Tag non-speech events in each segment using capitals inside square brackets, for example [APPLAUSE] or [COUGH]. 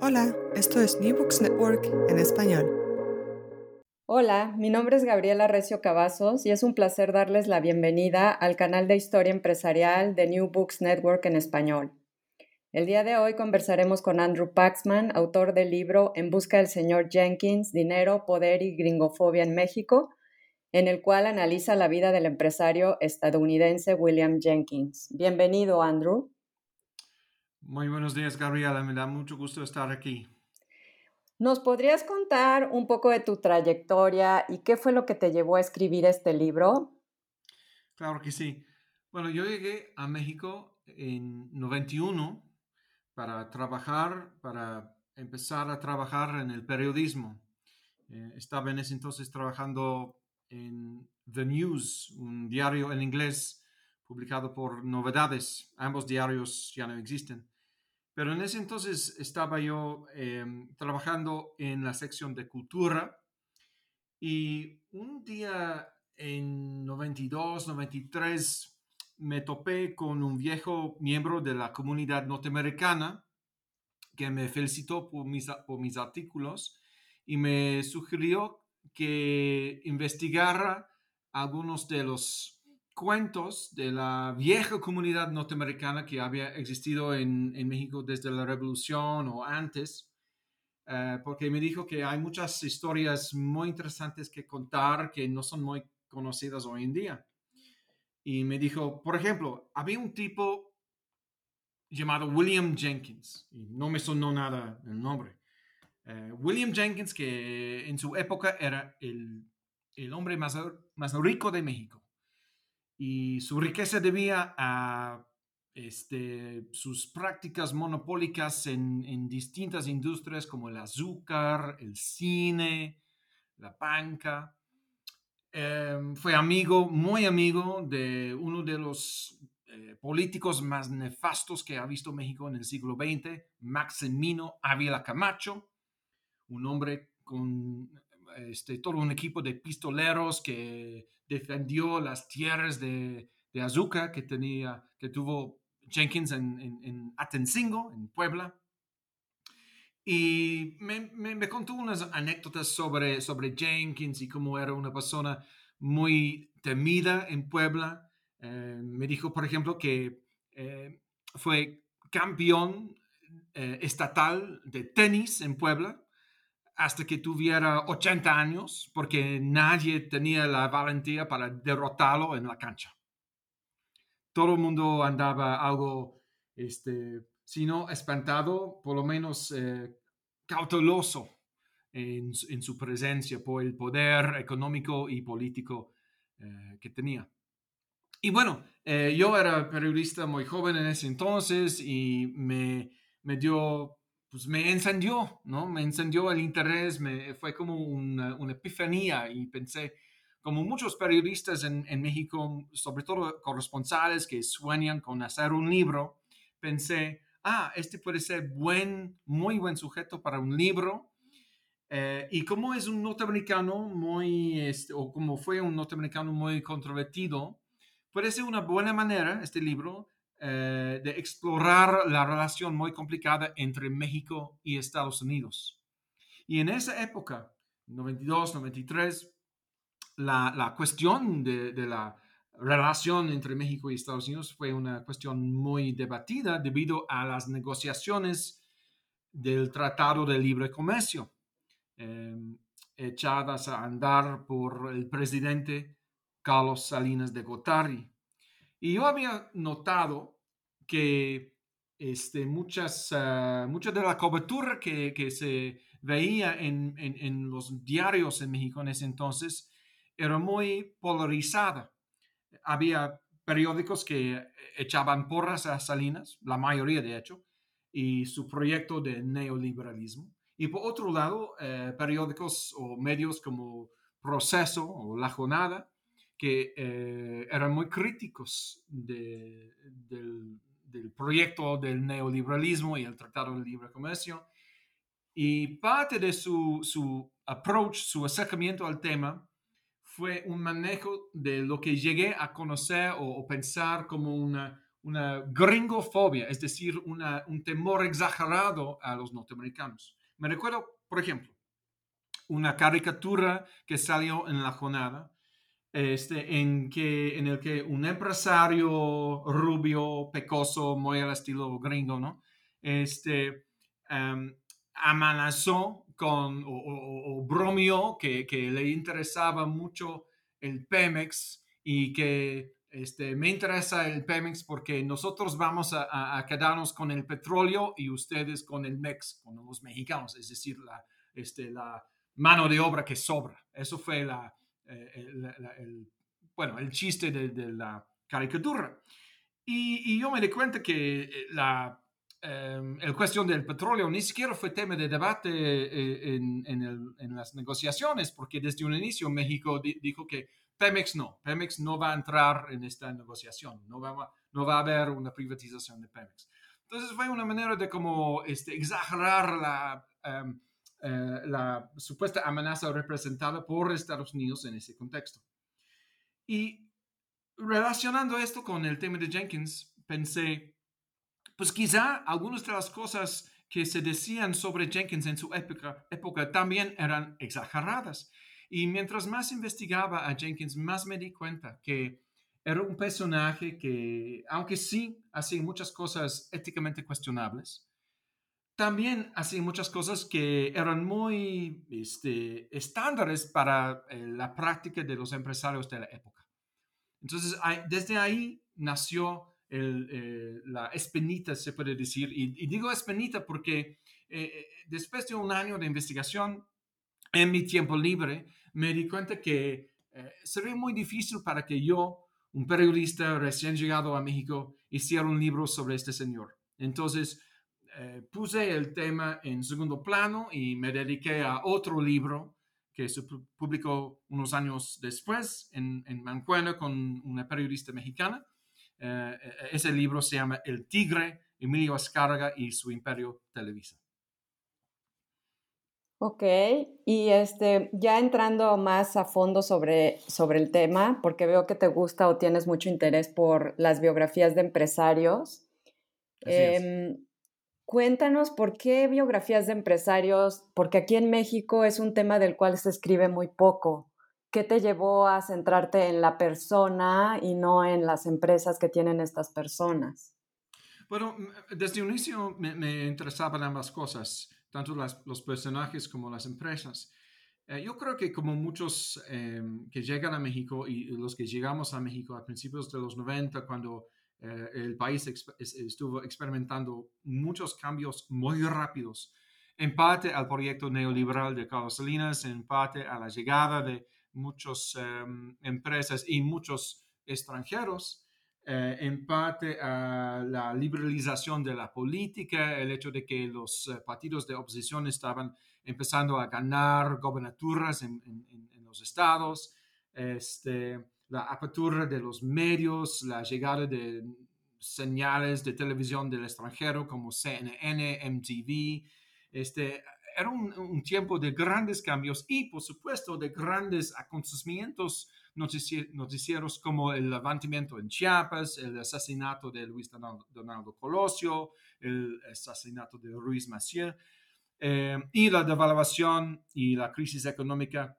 Hola, esto es New Books Network en español. Hola, mi nombre es Gabriela Recio Cavazos y es un placer darles la bienvenida al canal de historia empresarial de New Books Network en español. El día de hoy conversaremos con Andrew Paxman, autor del libro En busca del señor Jenkins, Dinero, Poder y Gringofobia en México, en el cual analiza la vida del empresario estadounidense William Jenkins. Bienvenido, Andrew. Muy buenos días, Gabriela. Me da mucho gusto estar aquí. ¿Nos podrías contar un poco de tu trayectoria y qué fue lo que te llevó a escribir este libro? Claro que sí. Bueno, yo llegué a México en 91 para trabajar, para empezar a trabajar en el periodismo. Eh, estaba en ese entonces trabajando en The News, un diario en inglés publicado por Novedades. Ambos diarios ya no existen. Pero en ese entonces estaba yo em, trabajando en la sección de cultura y un día en 92, 93 me topé con un viejo miembro de la comunidad norteamericana que me felicitó por mis, por mis artículos y me sugirió que investigara algunos de los cuentos de la vieja comunidad norteamericana que había existido en, México desde la revolución o antes, eh, porque me dijo que hay muchas historias muy interesantes que contar que no son muy conocidas hoy en día. Y me dijo, por ejemplo, había un tipo llamado William Jenkins, y no me sonó nada el nombre. Eh, William Jenkins, que en su época era el, el hombre más, más rico de México y su riqueza debía a este, sus prácticas monopólicas en, distintas industrias como el azúcar, el cine, la banca. Em, fue amigo, muy amigo de uno de los eh, políticos más nefastos que ha visto México en el siglo XX, Maximino Ávila Camacho, un hombre con este, todo un equipo de pistoleros que defendió las tierras de, azúcar que, tenía, que tuvo Jenkins en, en, Atencingo, en Puebla. Y me, contó unas anécdotas sobre, sobre Jenkins y cómo era una persona muy temida en Puebla. Eh, me dijo, por ejemplo, que eh, fue campeón eh, estatal de tenis en Puebla hasta que tuviera 80 años, porque nadie tenía la valentía para derrotarlo en la cancha. Todo el mundo andaba algo, este, si no espantado, por lo menos eh, cauteloso en, su presencia por el poder económico y político eh, que tenía. Y bueno, eh, yo era periodista muy joven en ese entonces y me, me dio pues me encendió, ¿no? Me encendió el interés, me, fue como una, epifanía y pensé, como muchos periodistas en, México, sobre todo corresponsales que sueñan con hacer un libro, pensé, ah, este puede ser buen, muy buen sujeto para un libro. Eh, y como es un norteamericano muy, este, o como fue un norteamericano muy controvertido, puede ser una buena manera, este libro, eh, de explorar la relación muy complicada entre México y Estados Unidos. Y en esa época, 92, 93, la, la cuestión de, de, la relación entre México y Estados Unidos fue una cuestión muy debatida debido a las negociaciones del Tratado de Libre Comercio. Em, echadas a andar por el presidente Carlos Salinas de Gortari. Y yo había notado que este, muchas, uh, mucha de la cobertura que, que se veía en, en, los diarios en México en ese entonces era muy polarizada. Había periódicos que echaban porras a Salinas, la mayoría de hecho, y su proyecto de neoliberalismo. Y por otro lado, eh, periódicos o medios como Proceso o La Jornada, que eh, eran muy críticos de, del, del, proyecto del neoliberalismo y el Tratado de Libre Comercio. Y parte de su, su approach, su acercamiento al tema, fue un manejo de lo que llegué a conocer o, o pensar como una, una gringofobia, es decir, una, un temor exagerado a los norteamericanos. Me recuerdo, por ejemplo, una caricatura que salió en la jornada, este, en, que, en el que un empresario rubio, pecoso, muy al estilo gringo, ¿no? Este, um, amenazó con, o, bromeó que, que, le interesaba mucho el Pemex y que este, me interesa el Pemex porque nosotros vamos a, a, quedarnos con el petróleo y ustedes con el MEX, con los mexicanos, es decir, la, este, la mano de obra que sobra. Eso fue la, eh, el, el, bueno, el chiste de, de la caricatura. Y, y, yo me di cuenta que la, eh, el cuestión del petróleo ni siquiera fue tema de debate eh, en, en, el, en, las negociaciones, porque desde un inicio México di, dijo que Pemex no, Pemex no va a entrar en esta negociación, no va, no va a haber una privatización de Pemex. Entonces fue una manera de como este, exagerar la, um, uh, la supuesta amenaza representada por Estados Unidos en ese contexto. Y relacionando esto con el tema de Jenkins, pensé, pues quizá algunas de las cosas que se decían sobre Jenkins en su época, época también eran exageradas. Y mientras más investigaba a Jenkins, más me di cuenta que era un personaje que, aunque sí hacía muchas cosas éticamente cuestionables, también hacía muchas cosas que eran muy este, estándares para eh, la práctica de los empresarios de la época. Entonces, desde ahí nació eh, la espinita, se puede decir, y, y digo espinita porque eh, después de un año de investigación, en mi tiempo libre, me di cuenta que eh, sería muy difícil para que yo, un periodista recién llegado a México, hiciera un libro sobre este señor. Entonces, eh, puse el tema en segundo plano y me dediqué a otro libro que se publicó unos años después en, en Mancuena con una periodista mexicana. Eh, ese libro se llama El Tigre, Emilio Azcárraga y su Imperio Televisa. Ok, y este, ya entrando más a fondo sobre, sobre el tema, porque veo que te gusta o tienes mucho interés por las biografías de empresarios. Eh, cuéntanos por qué biografías de empresarios, porque aquí en México es un tema del cual se escribe muy poco. ¿Qué te llevó a centrarte en la persona y no en las empresas que tienen estas personas? Bueno, desde un inicio me, interesaban ambas cosas tanto los personajes como las empresas. Eh, yo creo que como muchos eh, que llegan a México y los que llegamos a México a principios de los 90, cuando eh, el país estuvo experimentando muchos cambios muy rápidos, en parte al proyecto neoliberal de Carlos Salinas, en parte a la llegada de muchas em, empresas y muchos extranjeros, eh, en parte a la liberalización de la política, el hecho de que los eh, partidos de oposición estaban empezando a ganar gobernaturas en, en, en los estados, este, la apertura de los medios, la llegada de señales de televisión del extranjero como CNN, MTV. Este, era un, un tiempo de grandes cambios y, por supuesto, de grandes acontecimientos noticieros como el levantamiento en Chiapas, el asesinato de Luis Donaldo, Colosio, el asesinato de Ruiz Maciel, eh, y la devaluación y la crisis económica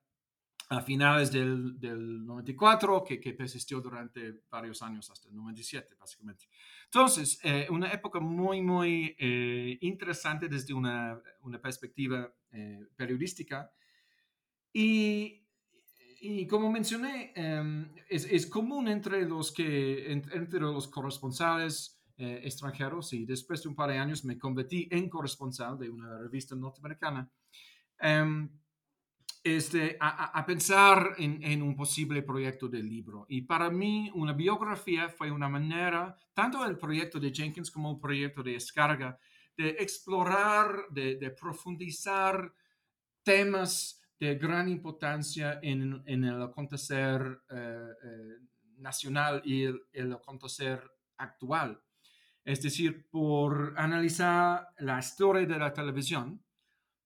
a finales del, del 94, que, que, persistió durante varios años hasta el 97, básicamente. Entonces, eh, una época muy, muy eh, interesante desde una, una perspectiva eh, periodística Y, como mencioné, em, es, es, común entre los, que, entre los corresponsales extranjeros y después de un par de años me convertí en corresponsal de una revista norteamericana. Um, este, a, pensar en, un posible proyecto de libro. Y para mí, una biografía fue una manera, tanto el proyecto de Jenkins como el proyecto de Escarga, de explorar, de, profundizar temas de gran importancia en, el acontecer eh, eh, nacional y el, acontecer actual. Es decir, por analizar la historia de la televisión,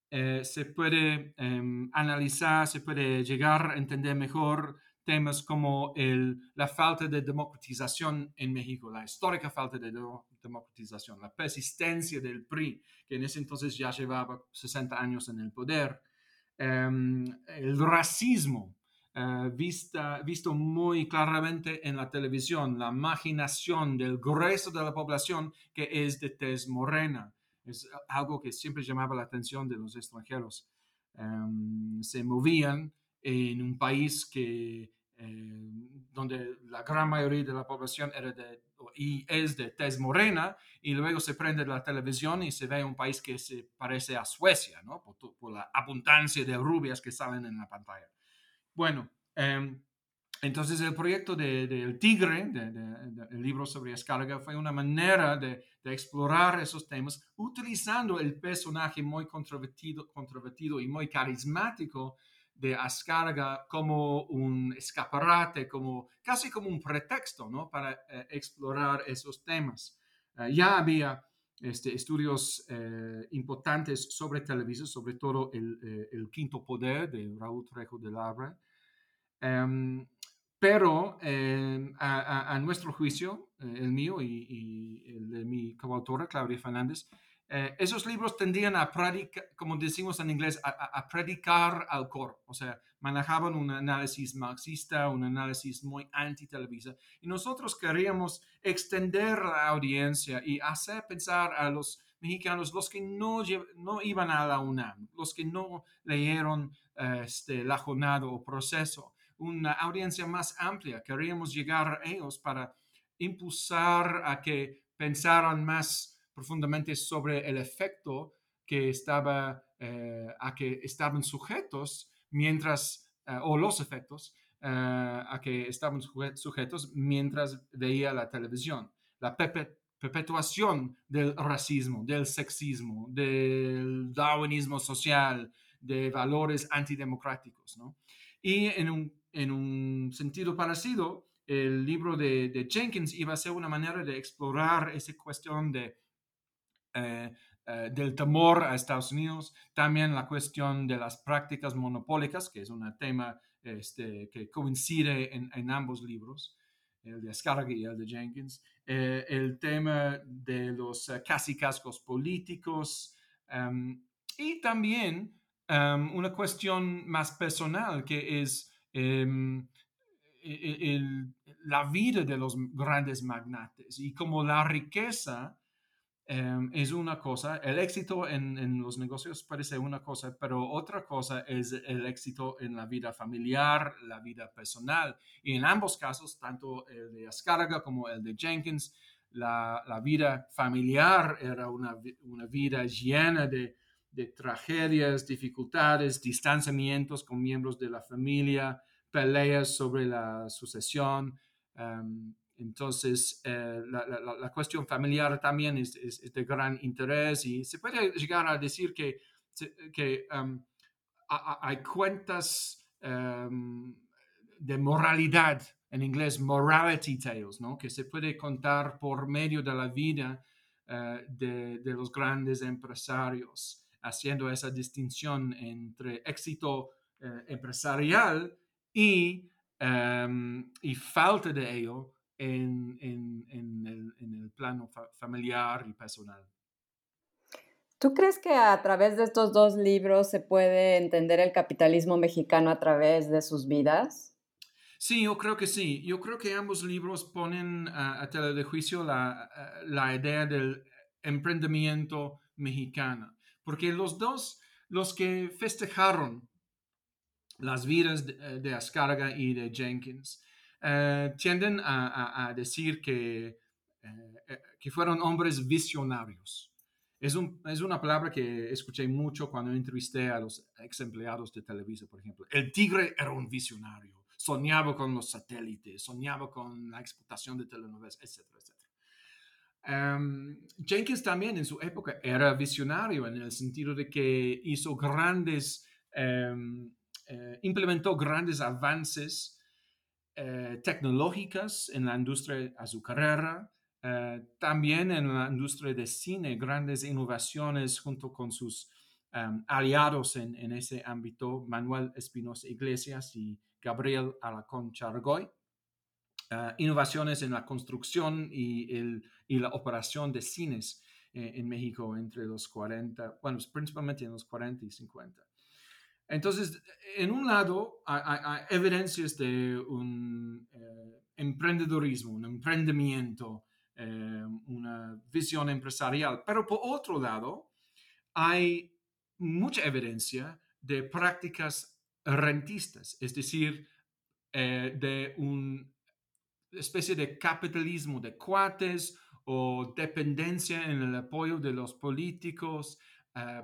eh, se puede em, analizar, se puede llegar a entender mejor temas como el, la falta de democratización en México, la histórica falta de democratización, la persistencia del PRI, que en ese entonces ya llevaba 60 años en el poder, em, el racismo, eh, vista, visto muy claramente en la televisión, la imaginación del grueso de la población que es de tez morena, es algo que siempre llamaba la atención de los extranjeros. Em, se movían en un país que, eh, donde la gran mayoría de la población era de, y es de tez morena, y luego se prende la televisión y se ve un país que se parece a Suecia, ¿no? por, la abundancia de rubias que salen en la pantalla. Bueno, em, entonces el proyecto del de, Tigre, del libro sobre Escarga, fue una manera de, explorar esos temas utilizando el personaje muy controvertido, controvertido y muy carismático de Ascarga como un escaparate, como, casi como un pretexto ¿no? para eh, explorar esos temas. Eh, ya había este, estudios eh, importantes sobre televisión, sobre todo el, el, Quinto Poder de Raúl Trejo de Labra. Em, pero em, a, nuestro juicio, eh, el mío y, el de mi coautora, Claudia Fernández, eh, esos libros tendían a predicar, como decimos en inglés, a, predicar al coro. O sea, manejaban un análisis marxista, un análisis muy anti-televisa. Y nosotros queríamos extender la audiencia y hacer pensar a los mexicanos, los que no, no iban a la UNAM, los que no leyeron este, la jornada o proceso, una audiencia más amplia. Queríamos llegar a ellos para impulsar a que pensaran más profundamente sobre el efecto que estaba, eh, a que estaban sujetos mientras, eh, o los efectos eh, a que estaban sujetos mientras veía la televisión. La perpetuación del racismo, del sexismo, del darwinismo social, de valores antidemocráticos. ¿no? Y en un en un sentido parecido, el libro de, Jenkins iba a ser una manera de explorar esa cuestión de, eh, eh, del temor a Estados Unidos, también la cuestión de las prácticas monopólicas, que es un tema este, que coincide en, ambos libros, el de Scarga y el de Jenkins, eh, el tema de los casi cascos políticos em, y también em, una cuestión más personal que es Em, e, e, la vida de los grandes magnates y como la riqueza em, es una cosa, el éxito en, los negocios ser una cosa, pero otra cosa es el éxito en la vida familiar, la vida personal. Y en ambos casos, tanto el de Ascarga como el de Jenkins, la, vida familiar era una, una vida llena de, de tragedias, dificultades, distanciamientos con miembros de la familia, peleas sobre la sucesión. Em, entonces, eh, la, cuestión familiar también es, de gran interés y se puede llegar a decir que, em, hay cuentas em, de moralidad, en inglés morality tales, ¿no? que se puede contar por medio de la vida eh, de, de, los grandes empresarios, haciendo esa distinción entre éxito eh, empresarial y, em, y falta de ello en, en, en, el, en el, plano familiar y personal. ¿Tú crees que a través de estos dos libros se puede entender el capitalismo mexicano a través de sus vidas? Sí, yo creo que sí. Yo creo que ambos libros ponen a tela de juicio la, la idea del emprendimiento mexicano, porque los dos, los que festejaron las vidas de, de Ascarga y de Jenkins tienden a, decir que, que fueron hombres visionarios. Es, un, es, una palabra que escuché mucho cuando entrevisté a los ex empleados de Televisa, por ejemplo. El tigre era un visionario soñaba con los satélites, soñaba con la explotación de telenovelas, etcétera, etcétera. Em, Jenkins también en su época era visionario en el sentido de que hizo grandes, em, eh, implementó grandes avances eh, tecnológicos en la industria azucarera, eh, también en la industria de cine, grandes innovaciones junto con sus em, aliados en, en, ese ámbito, Manuel Espinosa Iglesias y Gabriel Alacón Chargoy. Uh, innovaciones en la construcción y, el, y, la operación de cines eh, en México entre los 40, bueno, principalmente en los 40 y 50. Entonces, en un lado hay, evidencias de un eh, emprendedorismo, un emprendimiento, eh, una visión empresarial, pero por otro lado hay mucha evidencia de prácticas rentistas, es decir, eh, de una especie de capitalismo de cuates o dependencia en el apoyo de los políticos,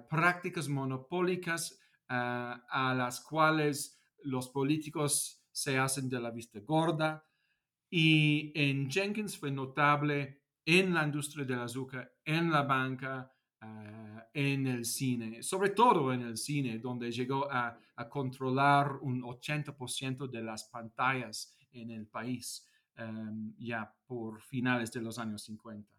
prácticas monopólicas a las cuales los políticos se hacen de la vista gorda. Y en Jenkins fue notable en la industria del azúcar, en la banca, Ah, en el cine, sobre todo en el cine, donde llegó a, controlar un 80% de las pantallas en el país em, ya por finales de los años 50.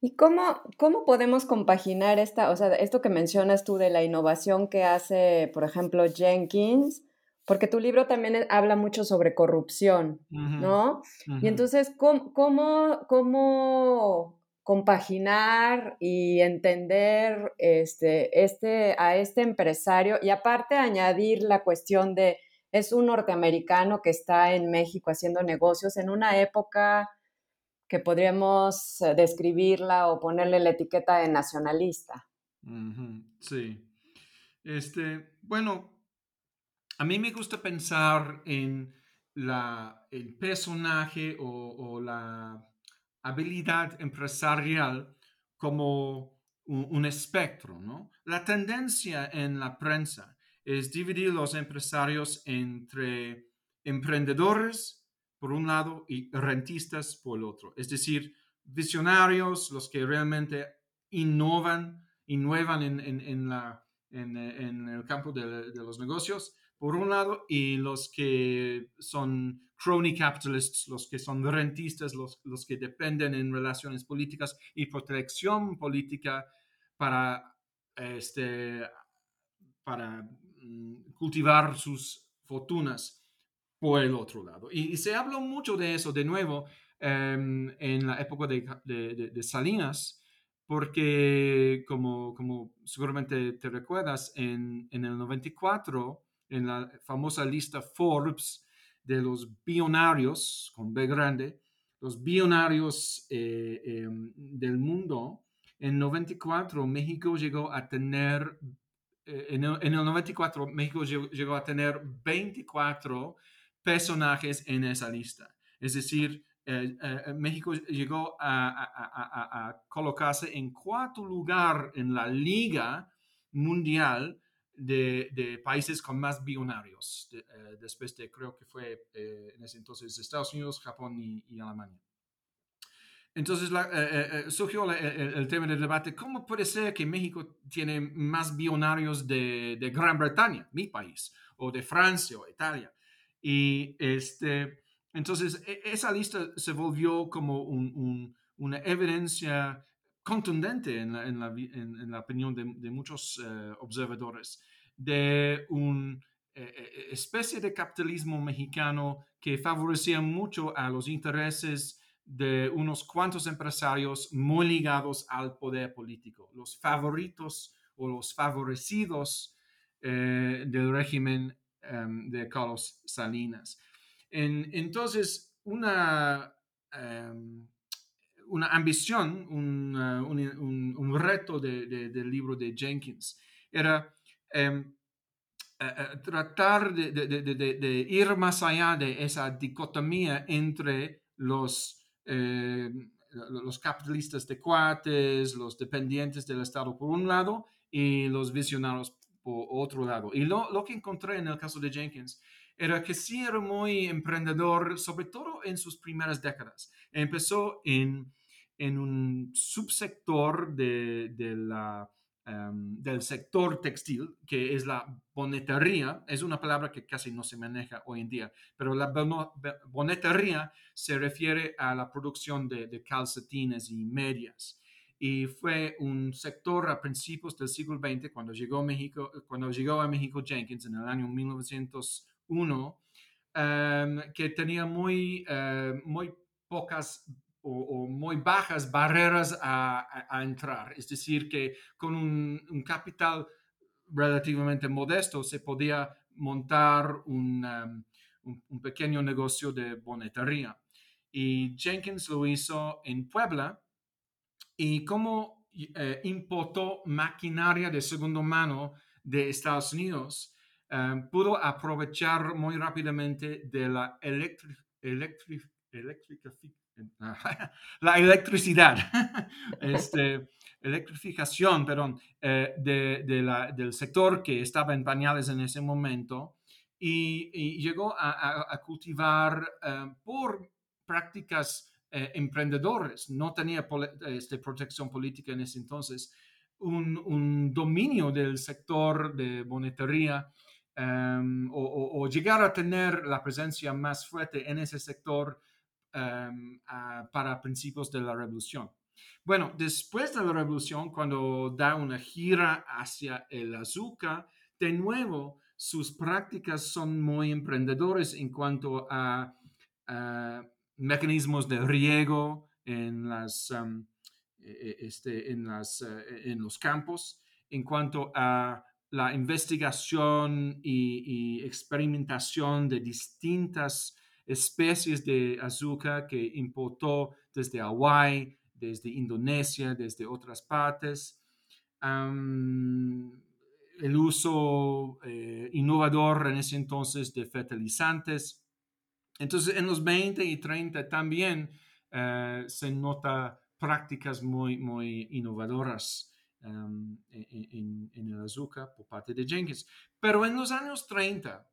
¿Y cómo, cómo podemos compaginar esta, o sea, esto que mencionas tú de la innovación que hace, por ejemplo, Jenkins? Porque tu libro también habla mucho sobre corrupción, ¿no? Y entonces, ¿cómo, cómo, cómo compaginar y entender este, este, a este empresario y aparte añadir la cuestión de es un norteamericano que está en México haciendo negocios en una época que podríamos eh, describirla o ponerle la etiqueta de nacionalista. Sí. Este, bueno, a mí me gusta pensar en la, el personaje o la habilidad empresarial como un, espectro, ¿no? La tendencia en la prensa es dividir los empresarios entre emprendedores por un lado y rentistas por el otro, es decir, visionarios, los que realmente innovan, innovan en, en, la, en, el campo de, de los negocios, por un lado, y los que son crony capitalists, los que son rentistas, los, los que dependen en relaciones políticas y protección política para, este, para mm, cultivar sus fortunas por el otro lado. Y, se habló mucho de eso de nuevo em, en la época de, de, de, Salinas, porque como, como seguramente te recuerdas, en, en el 94, en la famosa lista Forbes de los billonarios, con B grande, los billonarios eh, em, del mundo, en 94 México llegó a tener, eh, en, el, 94 México llegó, a tener 24 personajes en esa lista. Es decir, eh, México llegó a, colocarse en cuarto lugar en la liga mundial de, países con más billonarios, eh, después de creo que fue eh, en ese entonces Estados Unidos, Japón y, Alemania. Entonces eh, surgió el, tema del debate, ¿cómo puede ser que México tiene más billonarios de, Gran Bretaña, mi país, o de Francia o Italia? Y este, entonces e, esa lista se volvió como una evidencia contundente en la, opinión de, muchos observadores de una eh, eh, especie de capitalismo mexicano que favorecía mucho a los intereses de unos cuantos empresarios muy ligados al poder político, los favoritos o los favorecidos eh, del régimen em, de Carlos Salinas. entonces, una, em, una ambición, un, reto del libro de Jenkins era Em, tratar de, ir más allá de esa dicotomía entre los, los capitalistas de cuates, los dependientes del Estado por un lado y los visionarios por otro lado. Y lo, lo que encontré en el caso de Jenkins era que sí era muy emprendedor, sobre todo en sus primeras décadas. Empezó en, en un subsector de, de la, em, del sector textil, que es la bonetería. Es una palabra que casi no se maneja hoy en día, pero la bonetería se refiere a la producción de, de calcetines y medias y fue un sector a principios del siglo XX cuando llegó a México, cuando llegó a México Jenkins en el año 1900 uno em, que tenía muy, eh, muy pocas o, muy bajas barreras a, entrar. Es decir, que con un, capital relativamente modesto se podía montar un, em, un, pequeño negocio de bonetería. Y Jenkins lo hizo en Puebla y como eh, importó maquinaria de segunda mano de Estados Unidos, Em, pudo aprovechar muy rápidamente de la [LAUGHS] la electricidad, [LAUGHS] este, electrificación, perdón, eh, de, la, del sector que estaba en pañales en ese momento y, llegó a, cultivar em, por prácticas eh, emprendedores, no tenía este, protección política en ese entonces, un, dominio del sector de bonetería Em, o, llegar a tener la presencia más fuerte en ese sector em, para principios de la revolución. Bueno, después de la revolución, cuando da una gira hacia el azúcar, de nuevo, sus prácticas son muy emprendedores en cuanto a, mecanismos de riego en, las, e, e, este, en, las, eh, en los campos, en cuanto a la investigación y, experimentación de distintas especies de azúcar que importó desde Hawái, desde Indonesia, desde otras partes. el uso eh, innovador en ese entonces de fertilizantes. Entonces, en los 20 y 30 también eh, se nota prácticas muy, muy innovadoras Em, en, el azúcar por parte de Jenkins. Pero en los años 30,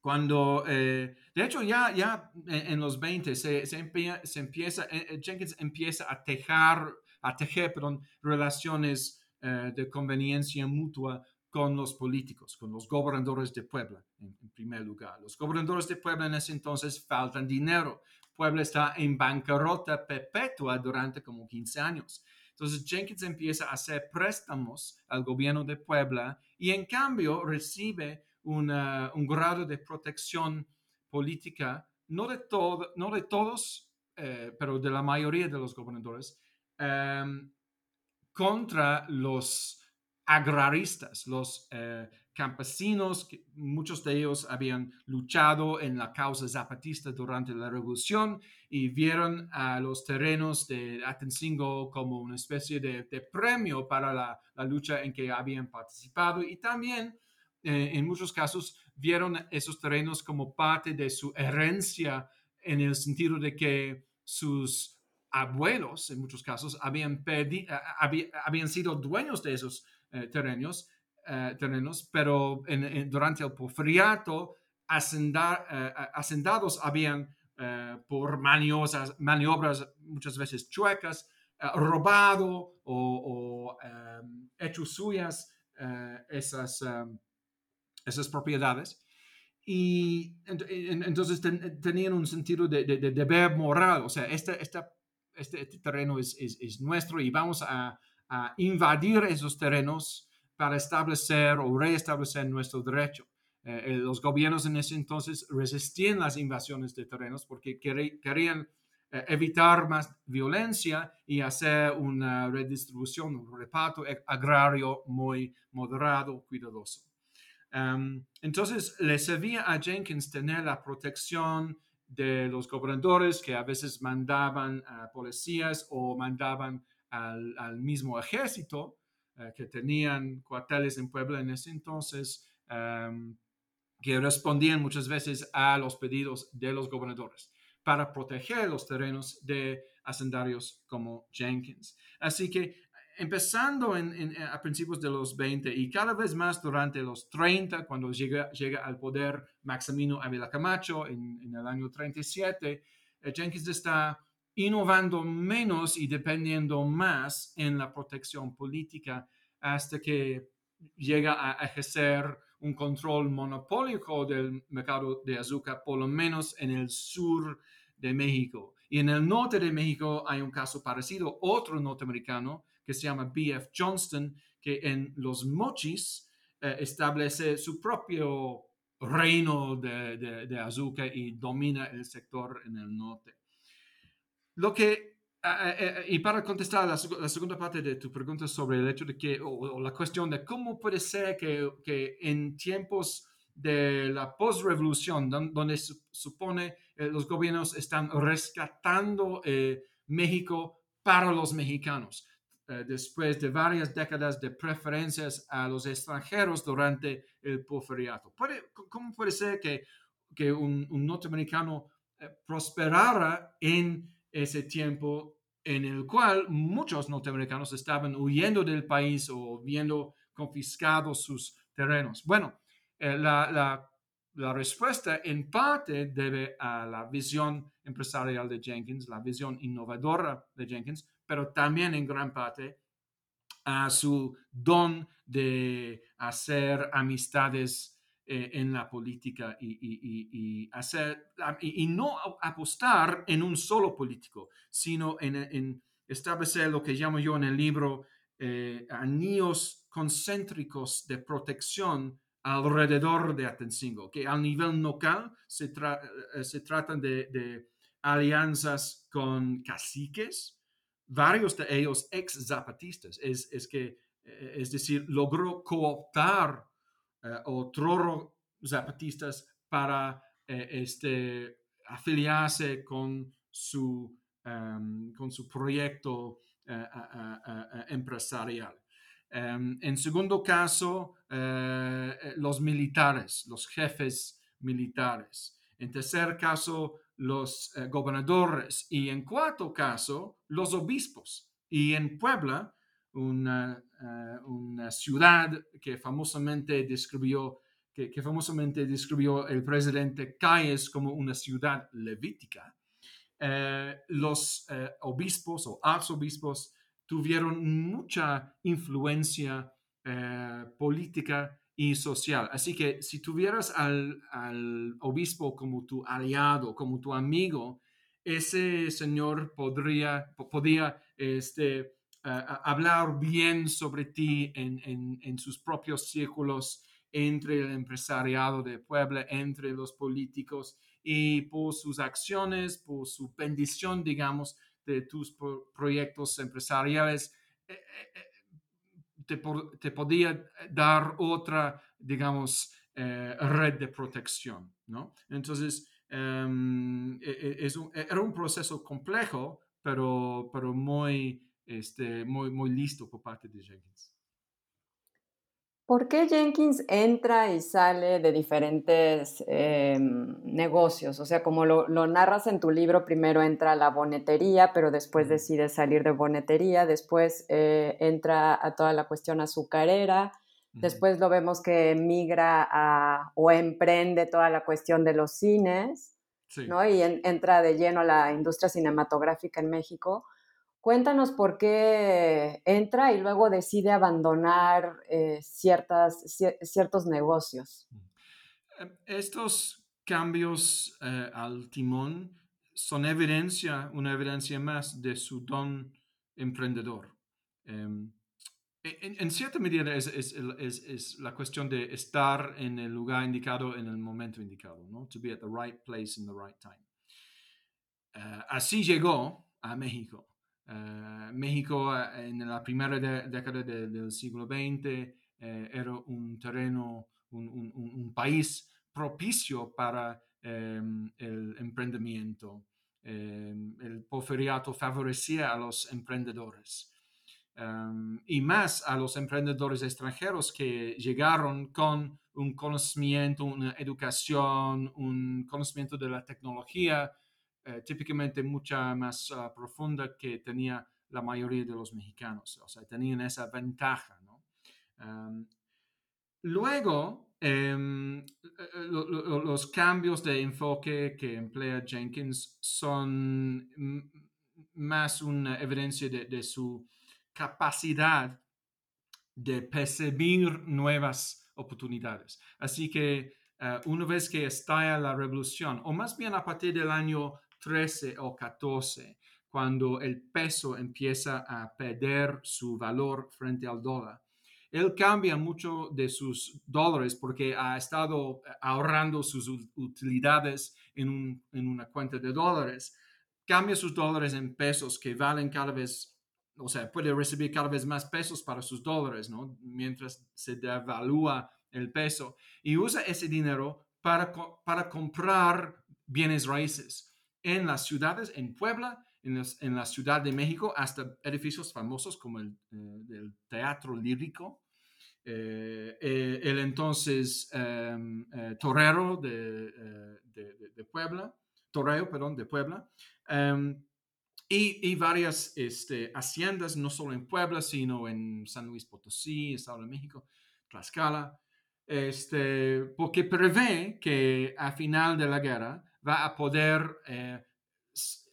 cuando, eh, de hecho ya, ya en, los 20 se, se, empieza, eh, eh, Jenkins empieza a tejer, a tejer perdón, relaciones de conveniencia mutua con los políticos, con los gobernadores de Puebla, en, primer lugar. Los gobernadores de Puebla en ese entonces faltan dinero. Puebla está en bancarrota perpetua durante como 15 años. Entonces Jenkins empieza a hacer préstamos al gobierno de Puebla y en cambio recibe un grado de protección política, no de, todo, no de todos, eh, pero de la mayoría de los gobernadores, em, contra los agraristas, los eh, campesinos, muchos de ellos habían luchado en la causa zapatista durante la revolución y vieron a los terrenos de Atencingo como una especie de, premio para la, lucha en que habían participado y también eh, en muchos casos vieron esos terrenos como parte de su herencia en el sentido de que sus abuelos, en muchos casos, habían, habían sido dueños de esos eh, terrenos eh, terrenos, pero durante el porfiriato, eh, hacendados habían, por maniobras, maniobras muchas veces chuecas, robado o, hecho suyas esas, esas propiedades. Y entonces tenían un sentido de, deber moral, o sea, este, este, este, terreno es, es, nuestro y vamos a, a invadir esos terrenos para establecer o reestablecer nuestro derecho. Eh, los gobiernos en ese entonces resistían las invasiones de terrenos porque querían eh, evitar más violencia y hacer una redistribución, un reparto agrario muy moderado, cuidadoso. Em, entonces, le servía a Jenkins tener la protección de los gobernadores que a veces mandaban policías o mandaban al, mismo ejército eh, que tenían cuarteles en Puebla en ese entonces que respondían muchas veces a los pedidos de los gobernadores para proteger los terrenos de hacendarios como Jenkins. Así que empezando a principios de los 20 y cada vez más durante los 30, cuando llega, llega al poder Maximino Ávila Camacho en, el año 37, eh, Jenkins está innovando menos y dependiendo más en la protección política hasta que llega a ejercer un control monopólico del mercado de azúcar, por lo menos en el sur de México. Y en el norte de México hay un caso parecido, otro norteamericano que se llama B.F. Johnston, que en los mochis eh, establece su propio reino de, de, azúcar y domina el sector en el norte. Lo que, y para contestar la, la, segunda parte de tu pregunta sobre el hecho de que, o, la cuestión de cómo puede ser que, que en tiempos de la postrevolución, donde supone eh, los gobiernos están rescatando eh, México para los mexicanos, eh, después de varias décadas de preferencias a los extranjeros durante el porfiriato. ¿Cómo puede ser que, que un, norteamericano prosperara en ese tiempo en el cual muchos norteamericanos estaban huyendo del país o viendo confiscados sus terrenos? Bueno, la, la la respuesta en parte debe a la visión empresarial de Jenkins, la visión innovadora de Jenkins, pero también en gran parte a su don de hacer amistades eh, en la política y, hacer, y, no apostar en un solo político, sino en, establecer lo que llamo yo en el libro eh, anillos concéntricos de protección alrededor de Atencingo, que al nivel local se, eh, se tratan de, alianzas con caciques, varios de ellos ex zapatistas, es, es que, eh, es decir, logró cooptar otros zapatistas para este, afiliarse con su, em, con su proyecto empresarial. Em, en segundo caso, eh, eh, los militares, los jefes militares. En tercer caso, los eh, gobernadores. Y en cuarto caso, los obispos. Y en Puebla, una, una ciudad que famosamente describió que, que, famosamente describió el presidente Calles como una ciudad levítica, los obispos o arzobispos tuvieron mucha influencia eh, política y social. Así que si tuvieras al, obispo como tu aliado, como tu amigo, ese señor podría, podía este, hablar bien sobre ti en, sus propios círculos entre el empresariado de Puebla, entre los políticos y por sus acciones, por su bendición, digamos, de tus proyectos empresariales, eh, eh, eh, te, te, podía dar otra, digamos, red de protección, ¿no? Entonces, em, e, e, es un, era un proceso complejo, pero, pero muy, este, muy, muy listo por parte de Jenkins. ¿Por qué Jenkins entra y sale de diferentes em, negocios? O sea, como lo, narras en tu libro, primero entra a la bonetería, pero después decide salir de bonetería, después eh, entra a toda la cuestión azucarera, después lo vemos que migra a, o emprende toda la cuestión de los cines, ¿no? Y entra de lleno a la industria cinematográfica en México. Cuéntanos por qué entra y luego decide abandonar eh, ciertas, ciertos negocios. Em, estos cambios eh, al timón son evidencia, una evidencia más de su don emprendedor. Em, en, cierta medida es, la cuestión de estar en el lugar indicado en el momento indicado, ¿no? To be at the right place in the right time. Eh, así llegó a México. Eh, México eh, en la primera década del siglo XX eh, era un terreno, un, país propicio para em, el emprendimiento. Em, el porfiriato favorecía a los emprendedores em, y más a los emprendedores extranjeros que llegaron con un conocimiento, una educación, un conocimiento de la tecnología, eh, típicamente mucha más uh, profunda que tenía la mayoría de los mexicanos. O sea, tenían esa ventaja, ¿no? Um, luego, um, lo, lo, los cambios de enfoque que emplea Jenkins son más una evidencia de, su capacidad de percibir nuevas oportunidades. Así que una vez que estalla la revolución, o más bien a partir del año 13 o 14, cuando el peso empieza a perder su valor frente al dólar. Él cambia mucho de sus dólares porque ha estado ahorrando sus utilidades en, un, en una cuenta de dólares. Cambia sus dólares en pesos que valen cada vez, o sea, puede recibir cada vez más pesos para sus dólares, ¿no? Mientras se devalúa el peso. Y usa ese dinero para, para comprar bienes raíces en las ciudades, en Puebla, en, en la Ciudad de México, hasta edificios famosos como el, eh, Teatro Lírico, eh, eh, el entonces em, torero de, de, Puebla, toreo, perdón, de Puebla, em, y, y, varias este, haciendas, no solo en Puebla, sino en San Luis Potosí, Estado de México, Tlaxcala, este, porque prevé que a final de la guerra va a poder eh,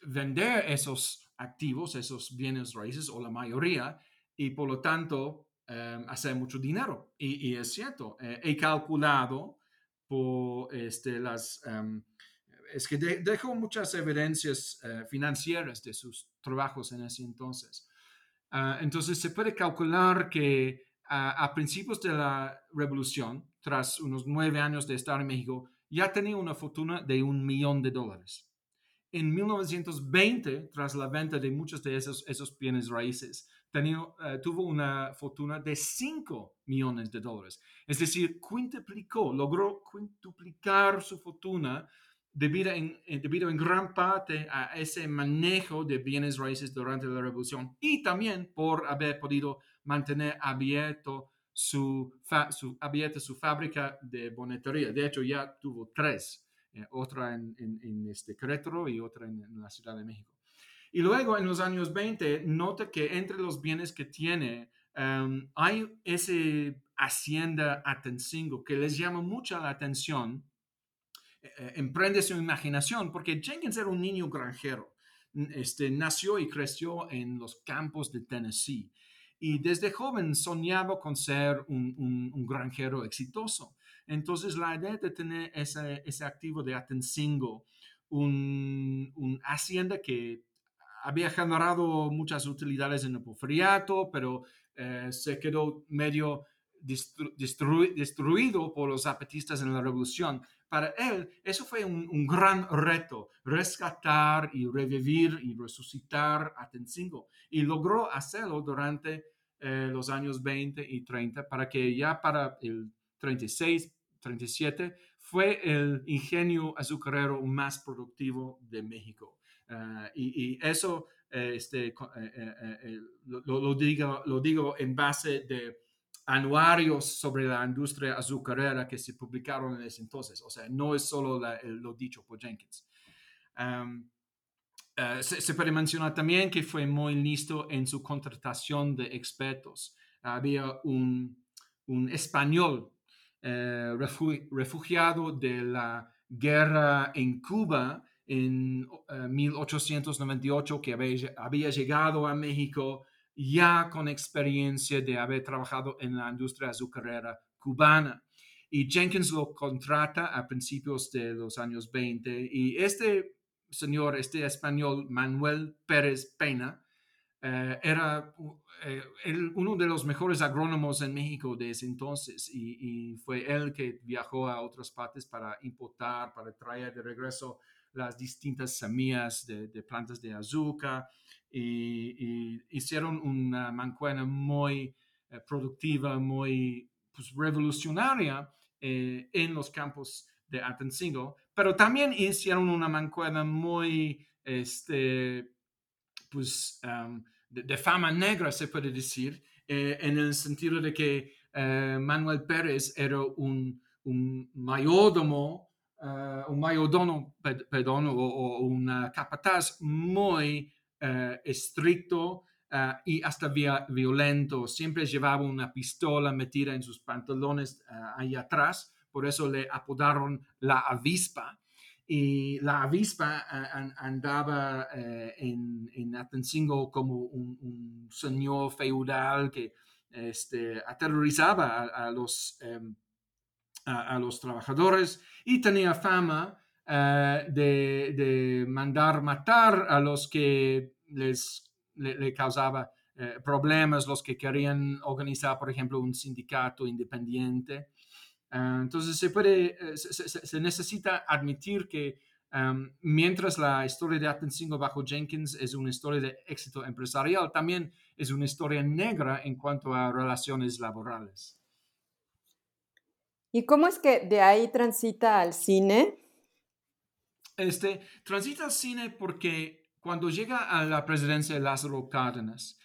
vender esos activos, esos bienes raíces o la mayoría, y por lo tanto em, hacer mucho dinero. Y, es cierto, eh, he calculado por este, las... Em, es que dejo muchas evidencias eh, financieras de sus trabajos en ese entonces. Ah, entonces se puede calcular que a principios de la revolución, tras unos nueve años de estar en México, ya tenía una fortuna de un millón de dólares. En 1920, tras la venta de muchos de esos, esos bienes raíces, tenía, eh, tuvo una fortuna de 5 millones de dólares. Es decir, quintuplicó, logró quintuplicar su fortuna debido en, debido en gran parte a ese manejo de bienes raíces durante la revolución y también por haber podido mantener abierto su, su, abierta su fábrica de bonetería. De hecho, ya tuvo tres, eh, otra en, este Querétaro y otra en, la Ciudad de México. Y luego, en los años 20, nota que entre los bienes que tiene, um, hay ese hacienda Atencingo que les llama mucha la atención. Eh, eh, emprende su imaginación, porque Jenkins era un niño granjero. Este, nació y creció en los campos de Tennessee y desde joven soñaba con ser un, granjero exitoso. Entonces la idea de tener ese, activo de Atencingo, un, hacienda que había generado muchas utilidades en el porfiriato, pero eh, se quedó medio destruido por los zapatistas en la revolución. Para él, eso fue un, gran reto, rescatar y revivir y resucitar Atencingo. Y logró hacerlo durante eh, los años 20 y 30 para que ya para el 36, 37 fue el ingenio azucarero más productivo de México. Uh, y, y, eso eh, este, eh, lo, lo, digo, lo digo en base de anuarios sobre la industria azucarera que se publicaron en ese entonces. O sea, no es solo la, el, lo dicho por Jenkins. Um, uh, se, se, puede mencionar también que fue muy listo en su contratación de expertos. Había un, un español uh, refugiado de la guerra en Cuba en uh, 1898 que había, había llegado a México ya con experiencia de haber trabajado en la industria azucarera cubana. Y Jenkins lo contrata a principios de los años 20 y este señor, este español Manuel Pérez Pena, eh, era eh, uno de los mejores agrónomos en México de ese entonces y, fue él que viajó a otras partes para importar, para traer de regreso las distintas semillas de, plantas de azúcar y, hicieron una mancuena muy eh, productiva, muy pues, revolucionaria en los campos de Atencingo, pero también hicieron una mancuerna muy, este, pues, de, fama negra, se puede decir, eh, en el sentido de que eh, Manuel Pérez era un, un mayordomo, un mayordomo, perdón, o, un capataz muy estricto y hasta violento. Siempre llevaba una pistola metida en sus pantalones ahí atrás, por eso le apodaron la avispa y la avispa andaba eh, en, en, como un, señor feudal que este, aterrorizaba a, los, em, a, los trabajadores y tenía fama eh, de, mandar matar a los que les le, causaba eh, problemas, los que querían organizar, por ejemplo, un sindicato independiente. Ah, entonces se puede, eh, se, necesita admitir que mientras la historia de Atencingo bajo Jenkins es una historia de éxito empresarial, también es una historia negra en cuanto a relaciones laborales. ¿Y cómo es que de ahí transita al cine? Este, transita al cine porque cuando llega a la presidencia de Lázaro Cárdenas,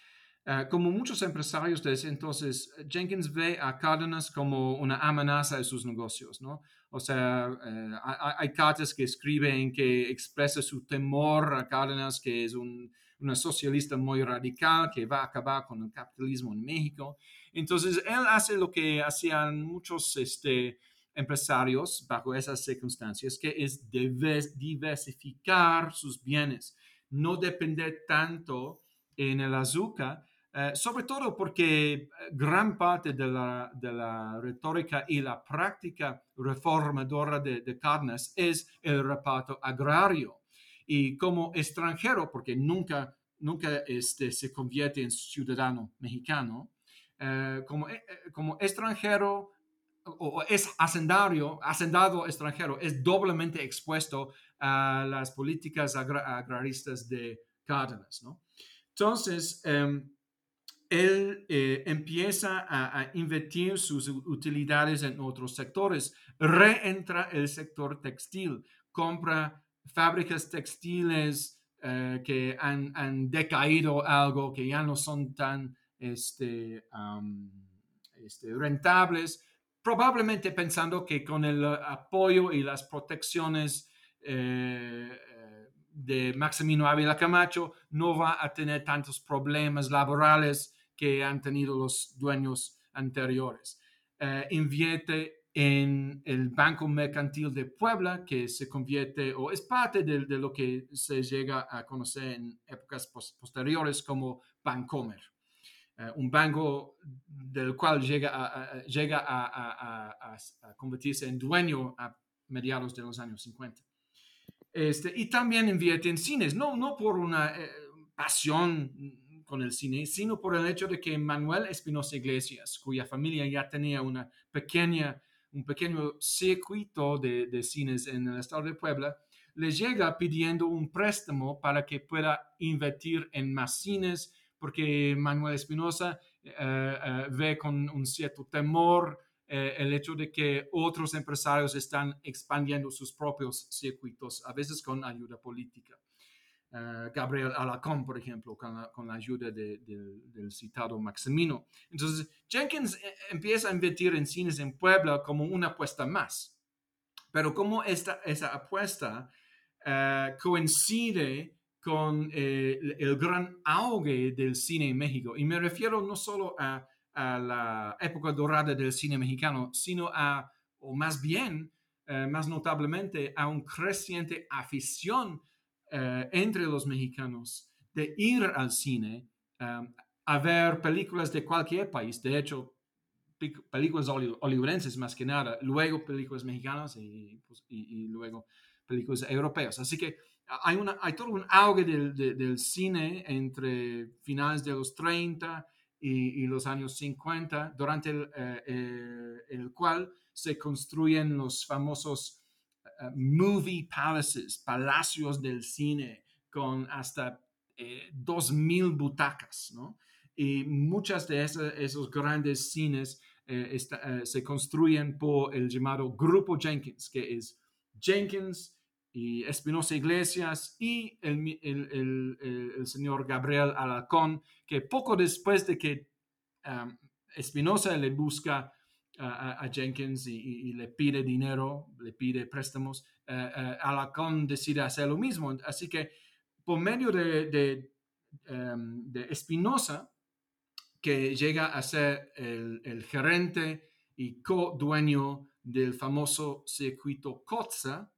eh, como muchos empresarios de ese entonces, Jenkins ve a Cárdenas como una amenaza de sus negocios, ¿no? O sea, eh, hay, cartas que escriben que expresa su temor a Cárdenas, que es un, una socialista muy radical, que va a acabar con el capitalismo en México. Entonces, él hace lo que hacían muchos este, empresarios bajo esas circunstancias, que es diversificar sus bienes, no depender tanto en el azúcar, eh, sobre todo porque eh, gran parte de la, de la, retórica y la práctica reformadora de, Cárdenas es el reparto agrario. Y como extranjero, porque nunca, nunca este, se convierte en ciudadano mexicano, eh, como, como extranjero o, es hacendario, hacendado extranjero, es doblemente expuesto a las políticas agraristas de Cárdenas. Entonces, em, él eh, empieza a, invertir sus utilidades en otros sectores, reentra el sector textil, compra fábricas textiles eh, que han, decaído algo, que ya no son tan este, este, rentables, probablemente pensando que con el apoyo y las protecciones eh, de Maximino Ávila Camacho no va a tener tantos problemas laborales que han tenido los dueños anteriores. Eh, invierte en el Banco Mercantil de Puebla, que se convierte o es parte de, lo que se llega a conocer en épocas posteriores como Bancomer. Eh, un banco del cual llega, a, llega a, convertirse en dueño a mediados de los años 50. Este, y también invierte en cines, no, no por una eh, pasión con el cine, sino por el hecho de que Manuel Espinosa Iglesias, cuya familia ya tenía una pequeña, un pequeño circuito de, de cines en el estado de Puebla, le llega pidiendo un préstamo para que pueda invertir en más cines, porque Manuel Espinosa eh, eh, ve con un cierto temor eh, el hecho de que otros empresarios están expandiendo sus propios circuitos, a veces con ayuda política. Gabriel Alacón, por ejemplo, con la, ayuda del citado Maximino. Entonces, Jenkins empieza a invertir en cines en Puebla como una apuesta más. Pero como esta, esa apuesta coincide con el gran auge del cine en México, y me refiero no solo a, la época dorada del cine mexicano, sino a, o más bien, más notablemente, a un creciente afición eh, entre los mexicanos de ir al cine um, a ver películas de cualquier país, de hecho, películas olivarenses más que nada, luego películas mexicanas pues, y, luego películas europeas. Así que hay, una, hay todo un auge del, del cine entre finales de los 30 y, los años 50, durante el, eh, eh, el cual se construyen los famosos eh, movie palaces, palacios del cine con hasta eh, dos mil butacas, ¿no? Y muchas de esos grandes cines eh, se construyen por el llamado Grupo Jenkins, que es Jenkins y Espinosa Iglesias y el, el, señor Gabriel Alacón, que poco después de que Espinosa le busca a, Jenkins y, le pide dinero, le pide préstamos, uh, Alacon decide hacer lo mismo. Así que por medio de, de, em, Espinosa, que llega a ser el, el gerente y co-dueño del famoso circuito COTSA,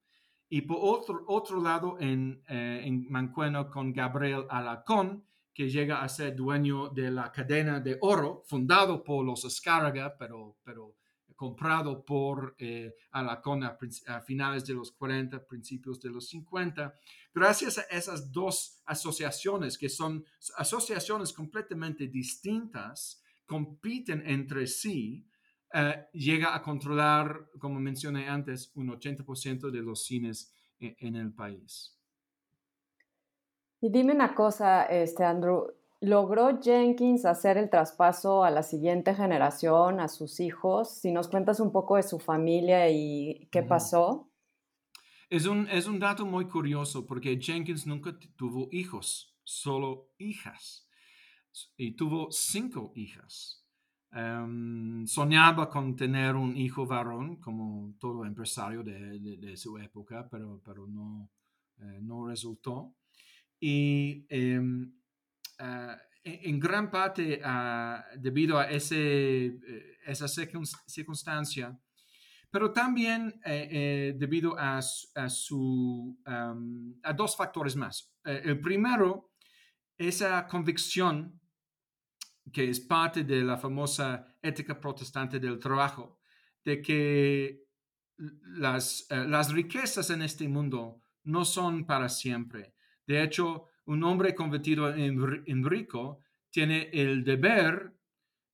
y por otro, otro lado en, eh, en Mancueno con Gabriel Alacón, que llega a ser dueño de la cadena de oro, fundado por los Escárraga, pero, pero comprado por eh, Alacón a, a, finales de los 40, principios de los 50. Gracias a esas dos asociaciones, que son asociaciones completamente distintas, compiten entre sí, eh, llega a controlar, como mencioné antes, un 80% de los cines en, en, el país. Y dime una cosa, este, Andrew, ¿logró Jenkins hacer el traspaso a la siguiente generación, a sus hijos? Si nos cuentas un poco de su familia y qué pasó. Es un, es un dato muy curioso porque Jenkins nunca tuvo hijos, solo hijas. Y tuvo cinco hijas. Em, soñaba con tener un hijo varón, como todo empresario de, su época, pero, pero no, eh, no resultó. Y ah, en gran parte ah, debido a ese, eh, esa circunstancia, pero también eh, debido a, a, su, a dos factores más. el primero, esa convicción que es parte de la famosa ética protestante del trabajo, de que las, eh, las riquezas en este mundo no son para siempre. De hecho, un hombre convertido en, rico tiene el deber,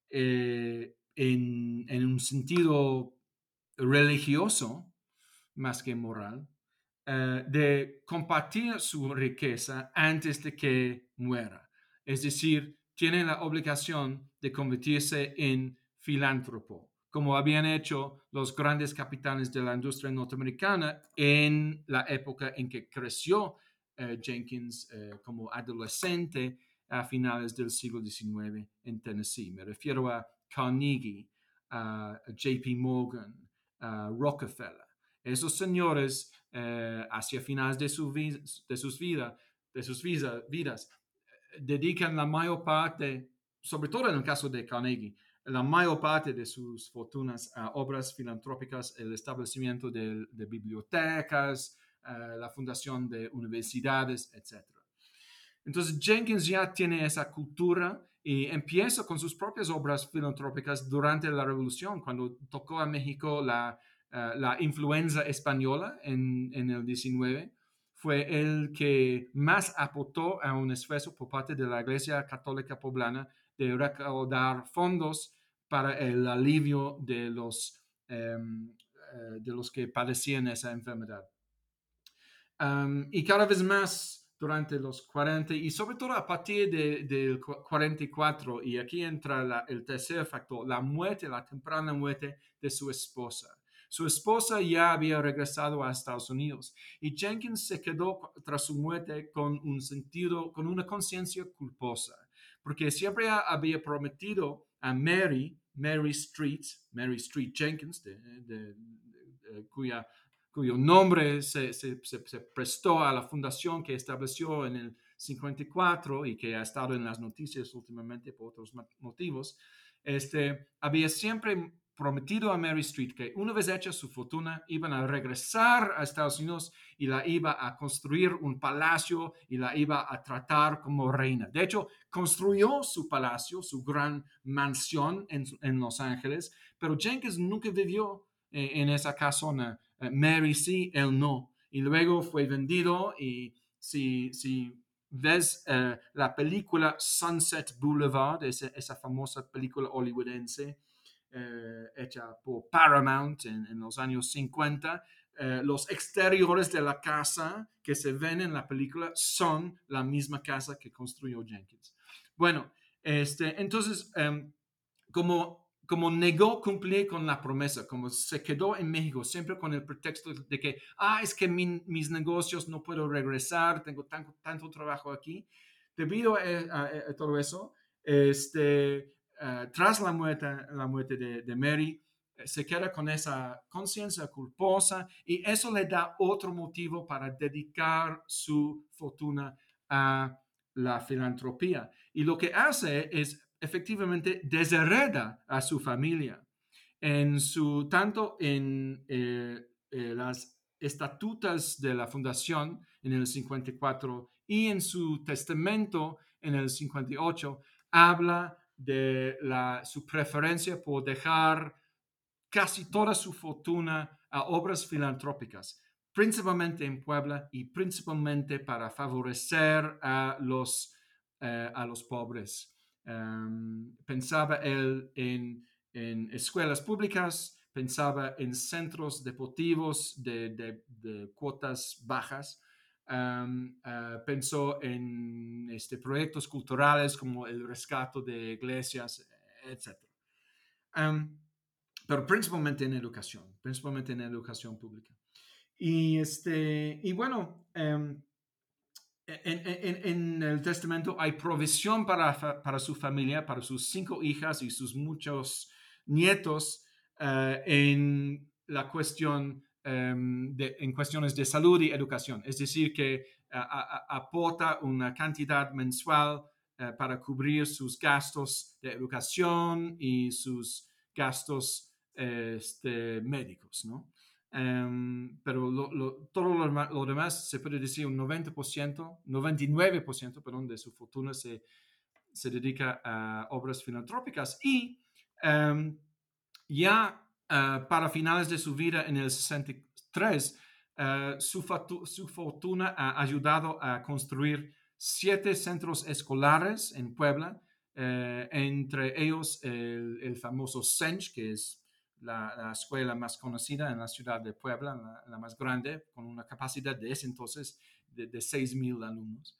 eh, en, en, un sentido religioso, más que moral, eh, de compartir su riqueza antes de que muera. Es decir, tiene la obligación de convertirse en filántropo, como habían hecho los grandes capitanes de la industria norteamericana en la época en que creció eh, Jenkins eh, como adolescente a finales del siglo XIX en Tennessee. Me refiero a Carnegie, a JP Morgan, a Rockefeller. Esos señores, eh, hacia finales de, de sus, vida, de sus vidas, dedican la mayor parte, sobre todo en el caso de Carnegie, la mayor parte de sus fortunas a obras filantrópicas, el establecimiento de, bibliotecas, eh, la fundación de universidades, etc. Entonces Jenkins ya tiene esa cultura y empieza con sus propias obras filantrópicas durante la revolución, cuando tocó a México la, eh, la influenza española en, en el 19 fue el que más aportó a un esfuerzo por parte de la Iglesia Católica Poblana de recaudar fondos para el alivio de los, em, eh, de los que padecían esa enfermedad. y cada vez más durante los 40 y sobre todo a partir del de, 44, y aquí entra el tercer factor, la muerte, la temprana muerte de su esposa. Su esposa ya había regresado a Estados Unidos y Jenkins se quedó tras su muerte con un sentido, con una conciencia culposa, porque siempre había prometido a Mary, Mary Street, Mary Street Jenkins, de, cuya, cuyo nombre se, se, prestó a la fundación que estableció en el 54 y que ha estado en las noticias últimamente por otros motivos, este, había siempre prometido a Mary Street que una vez hecha su fortuna iban a regresar a Estados Unidos y la iba a construir un palacio y la iba a tratar como reina. De hecho, construyó su palacio, su gran mansión en, Los Ángeles, pero Jenkins nunca vivió eh, en esa casona. Eh, Mary sí, él no. Y luego fue vendido y si, si ves eh, la película Sunset Boulevard, esa famosa película hollywoodense, eh, hecha por Paramount en, los años 50. Eh, los exteriores de la casa que se ven en la película son la misma casa que construyó Jenkins. Bueno, este, entonces, em, como, como negó cumplir con la promesa, como se quedó en México siempre con el pretexto de que, ah, es que mis negocios no puedo regresar, tengo tanto, tanto trabajo aquí. Debido a, a todo eso, este, eh, tras la muerte, la muerte de, Mary, se queda con esa conciencia culposa y eso le da otro motivo para dedicar su fortuna a la filantropía. Y lo que hace es efectivamente deshereda a su familia. En su, tanto en eh, eh, las estatutas de la fundación en el 54 y en su testamento en el 58, habla de la, su preferencia por dejar casi toda su fortuna a obras filantrópicas, principalmente en Puebla y principalmente para favorecer a los, eh, a los pobres. Em, pensaba él en, en, escuelas públicas, pensaba en centros deportivos de, de, cuotas bajas, em, eh, pensó en este, proyectos culturales como el rescate de iglesias, etc pero principalmente en educación, principalmente en educación pública. Y, este, y bueno, em, en, el testamento hay provisión para, para su familia, para sus cinco hijas y sus muchos nietos eh, en la cuestión de, en cuestiones de salud y educación. Es decir, que aporta una cantidad mensual eh, para cubrir sus gastos de educación y sus gastos este, médicos, ¿no? Em, pero todo lo, demás se puede decir un 90%, 99%, perdón, de su fortuna se, se dedica a obras filantrópicas y em, ya eh, para finales de su vida en el 63, eh, su, fortuna ha ayudado a construir siete centros escolares en Puebla, eh, entre ellos el, famoso SENCH, que es la, escuela más conocida en la ciudad de Puebla, la, más grande, con una capacidad de ese entonces de, de 6.000 alumnos.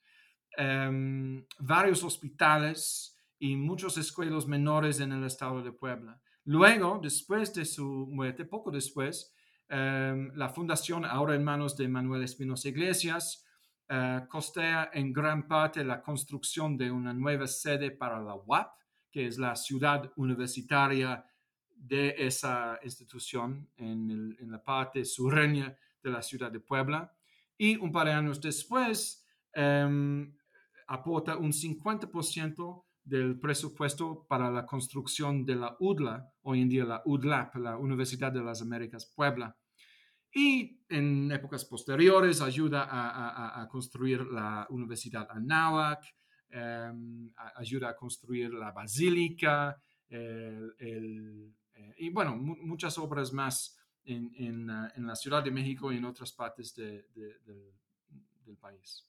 Em, varios hospitales y muchos escuelas menores en el estado de Puebla. Luego, después de su muerte, poco después, em, la fundación, ahora en manos de Manuel Espinosa Iglesias, uh, costea en gran parte la construcción de una nueva sede para la UAP, que es la ciudad universitaria de esa institución en, la parte sureña de la ciudad de Puebla. Y un par de años después, em, aporta un 50% del presupuesto para la construcción de la UDLA, hoy en día la UDLAP, la Universidad de las Américas Puebla. Y en épocas posteriores ayuda a, construir la Universidad Anáhuac, em, ayuda a construir la Basílica, eh, y bueno, muchas obras más en, en, la Ciudad de México y en otras partes de, del país.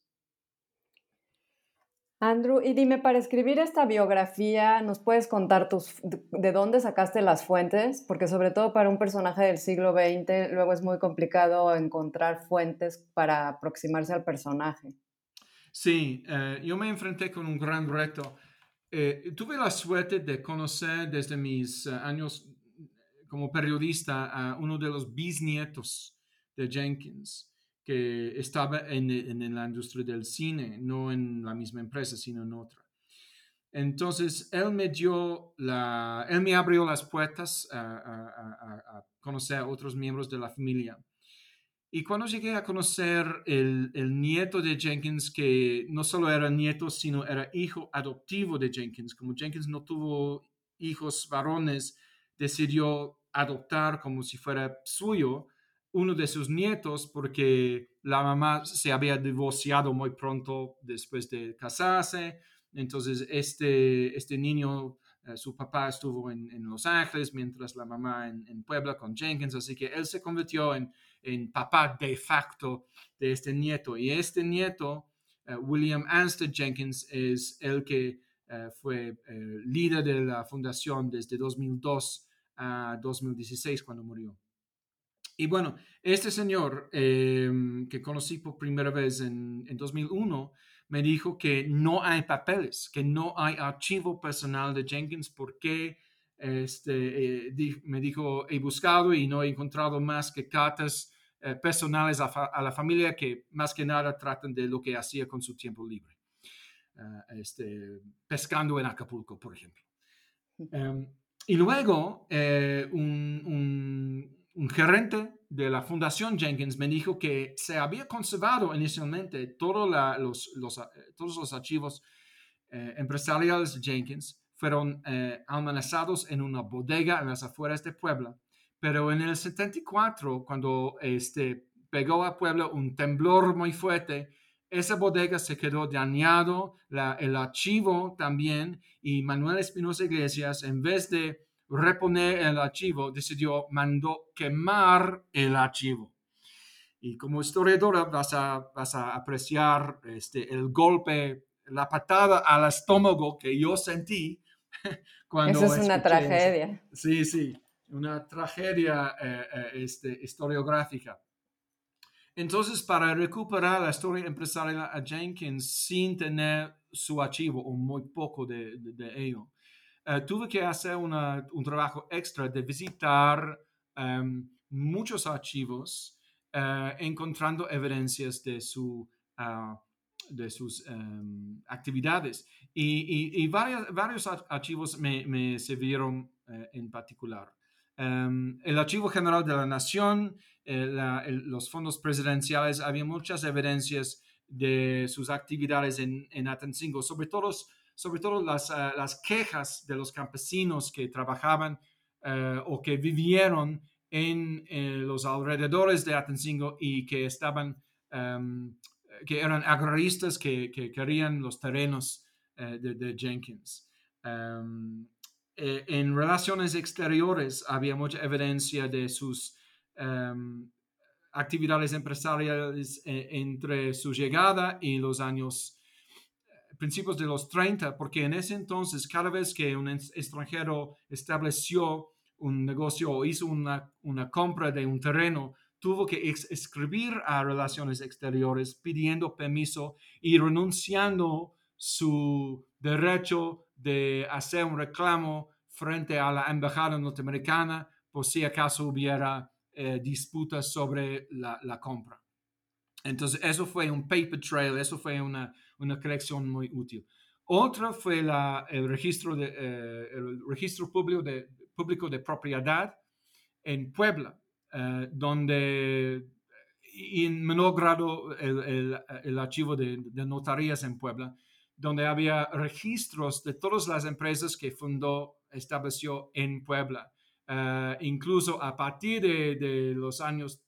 Andrew, y dime, para escribir esta biografía, ¿nos puedes contar tus, de dónde sacaste las fuentes? Porque sobre todo para un personaje del siglo XX, luego es muy complicado encontrar fuentes para aproximarse al personaje. Sí, eh, yo me enfrenté con un gran reto. Eh, tuve la suerte de conocer desde mis años como periodista a uno de los bisnietos de Jenkins, que estaba en, en, la industria del cine, no en la misma empresa, sino en otra. Entonces, él me dio la, él me abrió las puertas a, a, a, conocer a otros miembros de la familia. Y cuando llegué a conocer el, el, nieto de Jenkins, que no solo era nieto, sino era hijo adoptivo de Jenkins, como Jenkins no tuvo hijos varones, decidió adoptar como si fuera suyo uno de sus nietos porque la mamá se había divorciado muy pronto después de casarse. Entonces, este, este niño, eh, su papá estuvo en, Los Ángeles, mientras la mamá en, Puebla con Jenkins, así que él se convirtió en, en papá de facto de este nieto. Y este nieto, eh, William Ansted Jenkins, es el que eh, fue líder de la fundación desde 2002 a 2016 cuando murió. Y bueno, este señor em, que conocí por primera vez en, en, 2001 me dijo que no hay papeles, que no hay archivo personal de Jenkins porque este, eh, me dijo, he buscado y no he encontrado más que cartas eh, personales a, la familia que más que nada tratan de lo que hacía con su tiempo libre, eh, este, pescando en Acapulco, por ejemplo. y luego un, un, gerente de la Fundación Jenkins me dijo que se había conservado inicialmente todo los, los, todos los archivos empresariales de Jenkins fueron amenazados en una bodega en las afueras de Puebla. Pero en el 74, cuando este, pegó a Puebla un temblor muy fuerte, esa bodega se quedó dañado, el archivo también, y Manuel Espinosa Iglesias, en vez de reponer el archivo, decidió, mandó quemar el archivo. Y como historiadora vas a, vas a apreciar este, el golpe, la patada al estómago que yo sentí [LAUGHS] cuando... Eso es una tragedia. Sí, sí, una tragedia eh, eh, este, historiográfica. Entonces, para recuperar la historia empresarial a Jenkins sin tener su archivo o muy poco de, ello, eh, tuve que hacer un trabajo extra de visitar em, muchos archivos eh, encontrando evidencias de, su, ah, de sus em, actividades. Y, varios archivos me, me sirvieron eh, en particular. Em, el Archivo General de la Nación, eh, los fondos presidenciales, había muchas evidencias de sus actividades en, en Atencingo, sobre todo, sobre todo las, eh, las, quejas de los campesinos que trabajaban eh, o que vivieron en los alrededores de Atencingo y que estaban, em, que eran agraristas que, querían los terrenos de, Jenkins. Em, eh, en relaciones exteriores había mucha evidencia de sus em, actividades empresariales eh, entre su llegada y los años eh, principios de los 30, porque en ese entonces cada vez que un extranjero estableció un negocio o hizo una, una compra de un terreno, tuvo que escribir a relaciones exteriores pidiendo permiso y renunciando su derecho de hacer un reclamo frente a la embajada norteamericana por si acaso hubiera eh, disputas sobre la, compra. Entonces, eso fue un paper trail, eso fue una, una colección muy útil. Otra fue el, registro de, eh, el registro público de, público de propiedad en Puebla, eh, donde en menor grado el, el, archivo de, de, notarías en Puebla, donde había registros de todas las empresas que fundó, estableció en Puebla. Eh, incluso a partir de, los años,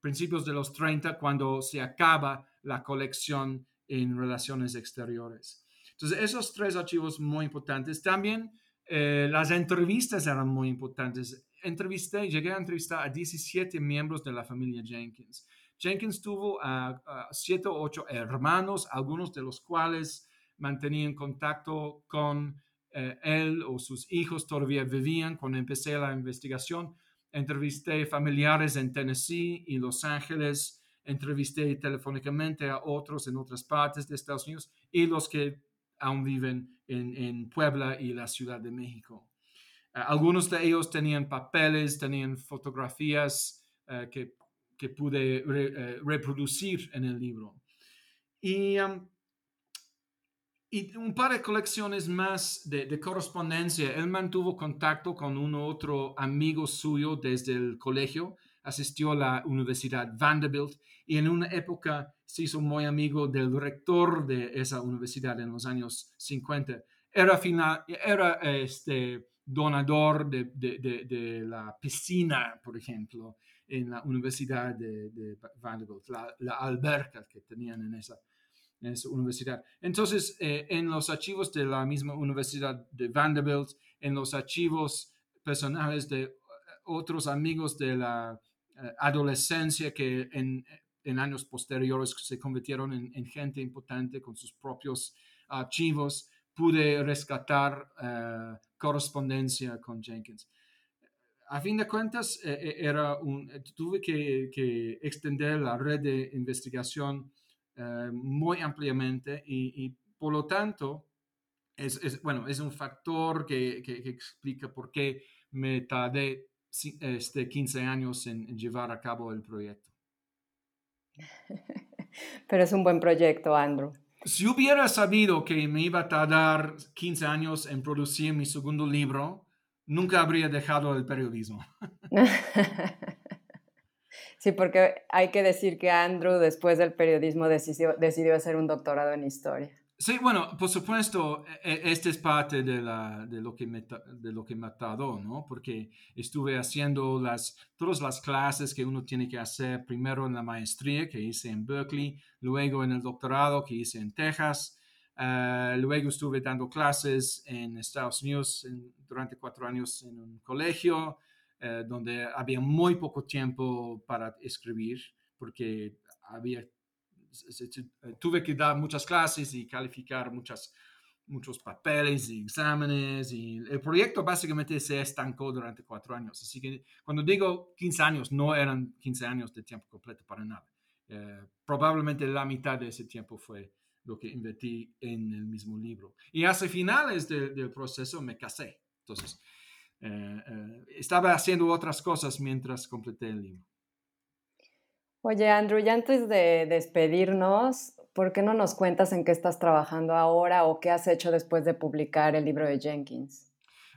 principios de los 30, cuando se acaba la colección en relaciones exteriores. Entonces, esos tres archivos muy importantes. También eh, las entrevistas eran muy importantes. Entrevisté, llegué a entrevistar a 17 miembros de la familia Jenkins. Jenkins tuvo a, a siete o ocho hermanos, algunos de los cuales mantenían contacto con eh, él o sus hijos todavía vivían cuando empecé la investigación. Entrevisté familiares en Tennessee y Los Ángeles, entrevisté telefónicamente a otros en otras partes de Estados Unidos y los que aún viven en, Puebla y la Ciudad de México. Eh, algunos de ellos tenían papeles, tenían fotografías eh, que, que, pude reproducir en el libro. Y um, y un par de colecciones más de, correspondencia. Él mantuvo contacto con un otro amigo suyo desde el colegio, asistió a la Universidad Vanderbilt y en una época se hizo muy amigo del rector de esa universidad en los años 50. Era, final, era este, donador de, de, de, la piscina, por ejemplo, en la Universidad de, Vanderbilt, la, la alberca que tenían en esa en su universidad. Entonces, eh, en los archivos de la misma Universidad de Vanderbilt, en los archivos personales de eh, otros amigos de la adolescencia que en, años posteriores se convirtieron en, gente importante con sus propios archivos, pude rescatar correspondencia con Jenkins. A fin de cuentas, era un, tuve que, que extender la red de investigación eh, muy ampliamente y, por lo tanto, es, bueno, es un factor que, que, explica por qué me tardé este, 15 años en, llevar a cabo el proyecto. [LAUGHS] Pero es un buen proyecto, Andrew. Si hubiera sabido que me iba a tardar 15 años en producir mi segundo libro, nunca habría dejado el periodismo. [LAUGHS] Sí, porque hay que decir que Andrew después del periodismo decidió, decidió hacer un doctorado en historia. Sí, bueno, por supuesto, este es parte de, la, de, lo que me, de lo que me tardó, ¿no? Porque estuve haciendo las, todas las clases que uno tiene que hacer, primero en la maestría que hice en Berkeley, luego en el doctorado que hice en Texas, uh, luego estuve dando clases en Estados Unidos durante cuatro años en un colegio, uh, donde había muy poco tiempo para escribir, porque había eh, tuve que dar muchas clases y calificar muchas, muchos papeles y exámenes y el proyecto básicamente se estancó durante cuatro años. Así que cuando digo 15 años, no eran 15 años de tiempo completo para nada. Eh, probablemente la mitad de ese tiempo fue lo que invertí en el mismo libro. Y hacia finales del proceso me casé. Entonces, eh, estaba haciendo otras cosas mientras completé el libro. Oye, Andrew, ya antes de despedirnos, ¿por qué no nos cuentas en qué estás trabajando ahora o qué has hecho después de publicar el libro de Jenkins?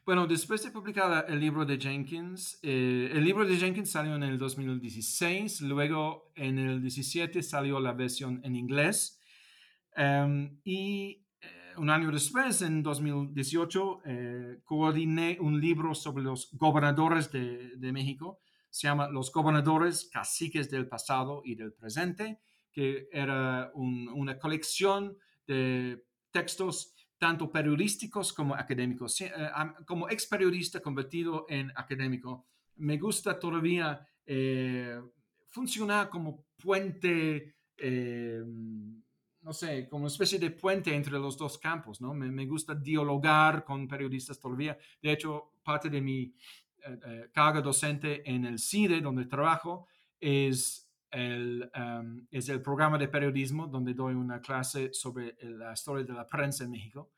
Bueno, después de publicar el libro de Jenkins, eh, el libro de Jenkins salió en el 2016, luego en el 17 salió la versión en inglés em, y eh, un año después, en 2018, eh, coordiné un libro sobre los gobernadores de, de México se llama Los gobernadores caciques del pasado y del presente, que era una colección de textos tanto periodísticos como académicos. Eh, como ex periodista convertido en académico, me gusta todavía eh, funcionar como puente, eh, no sé, como una especie de puente entre los dos campos, ¿no? Me, me, gusta dialogar con periodistas todavía. De hecho, parte de mi carga docente en el CIDE, donde trabajo, es el, em, es el programa de periodismo, donde doy una clase sobre la historia de la prensa en México.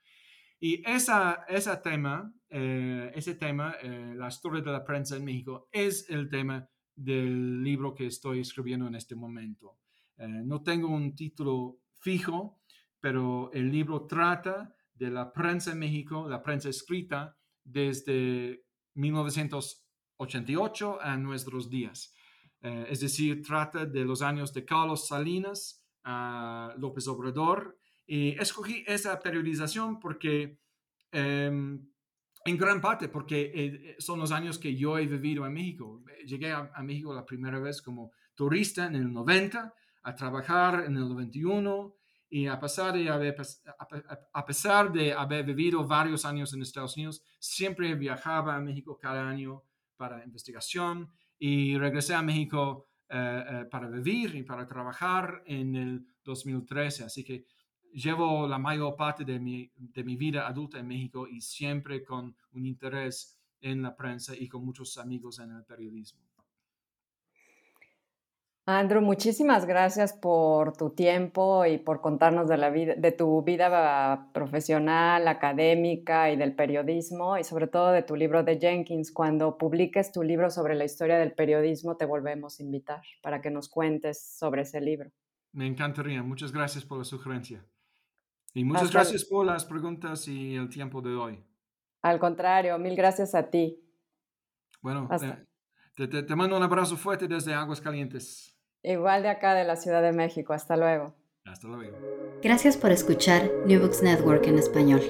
Y esa, ese tema, eh, ese tema la historia de la prensa en México, es el tema del libro que estoy escribiendo en este momento. no tengo un título fijo, pero el libro trata de la prensa en México, la prensa escrita, desde 1988 a nuestros días. Eh, es decir, trata de los años de Carlos Salinas a López Obrador. Y escogí esa periodización porque, em, en gran parte, porque eh, son los años que yo he vivido en México. Llegué a, México la primera vez como turista en el 90, a trabajar en el 91 y a pesar, de haber, a pesar de haber vivido varios años en Estados Unidos, siempre viajaba a México cada año para investigación y regresé a México eh, eh, para vivir y para trabajar en el 2013. Así que llevo la mayor parte de mi, de mi vida adulta en México y siempre con un interés en la prensa y con muchos amigos en el periodismo. Andrew, muchísimas gracias por tu tiempo y por contarnos de, la vida, de tu vida profesional, académica y del periodismo y sobre todo de tu libro de Jenkins. Cuando publiques tu libro sobre la historia del periodismo, te volvemos a invitar para que nos cuentes sobre ese libro. Me encantaría. Muchas gracias por la sugerencia. Y muchas gracias por las preguntas y el tiempo de hoy. Al contrario, mil gracias a ti. Bueno, eh, te, te mando un abrazo fuerte desde Aguas Calientes. Igual de acá de la Ciudad de México. Hasta luego. Hasta luego. Gracias por escuchar New Books Network en español.